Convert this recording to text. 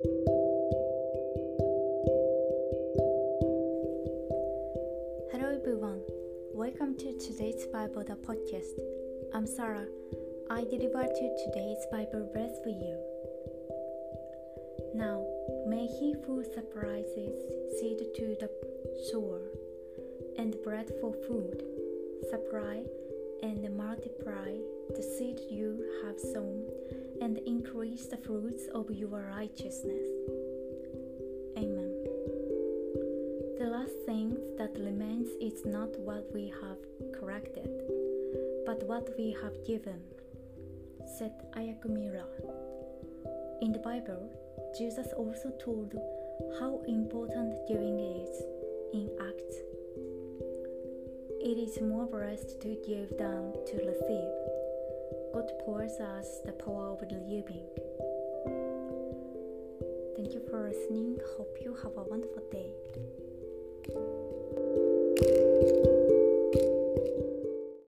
Hello everyone, welcome to today's Bible the podcast. I'm Sarah. I deliver to today's Bible verse for you. Now, may he who supplies seed to the sower and bread for food supply and multiply the seed you have sown and increase the fruits of your righteousness. Amen. The last thing that remains is not what we have corrected, but what we have given, said Ayako Miura. In the Bible, Jesus also told how important giving is in Acts. It is more blessed to give than to receive. God pours us the power of the living. Thank you for listening. Hope you have a wonderful day.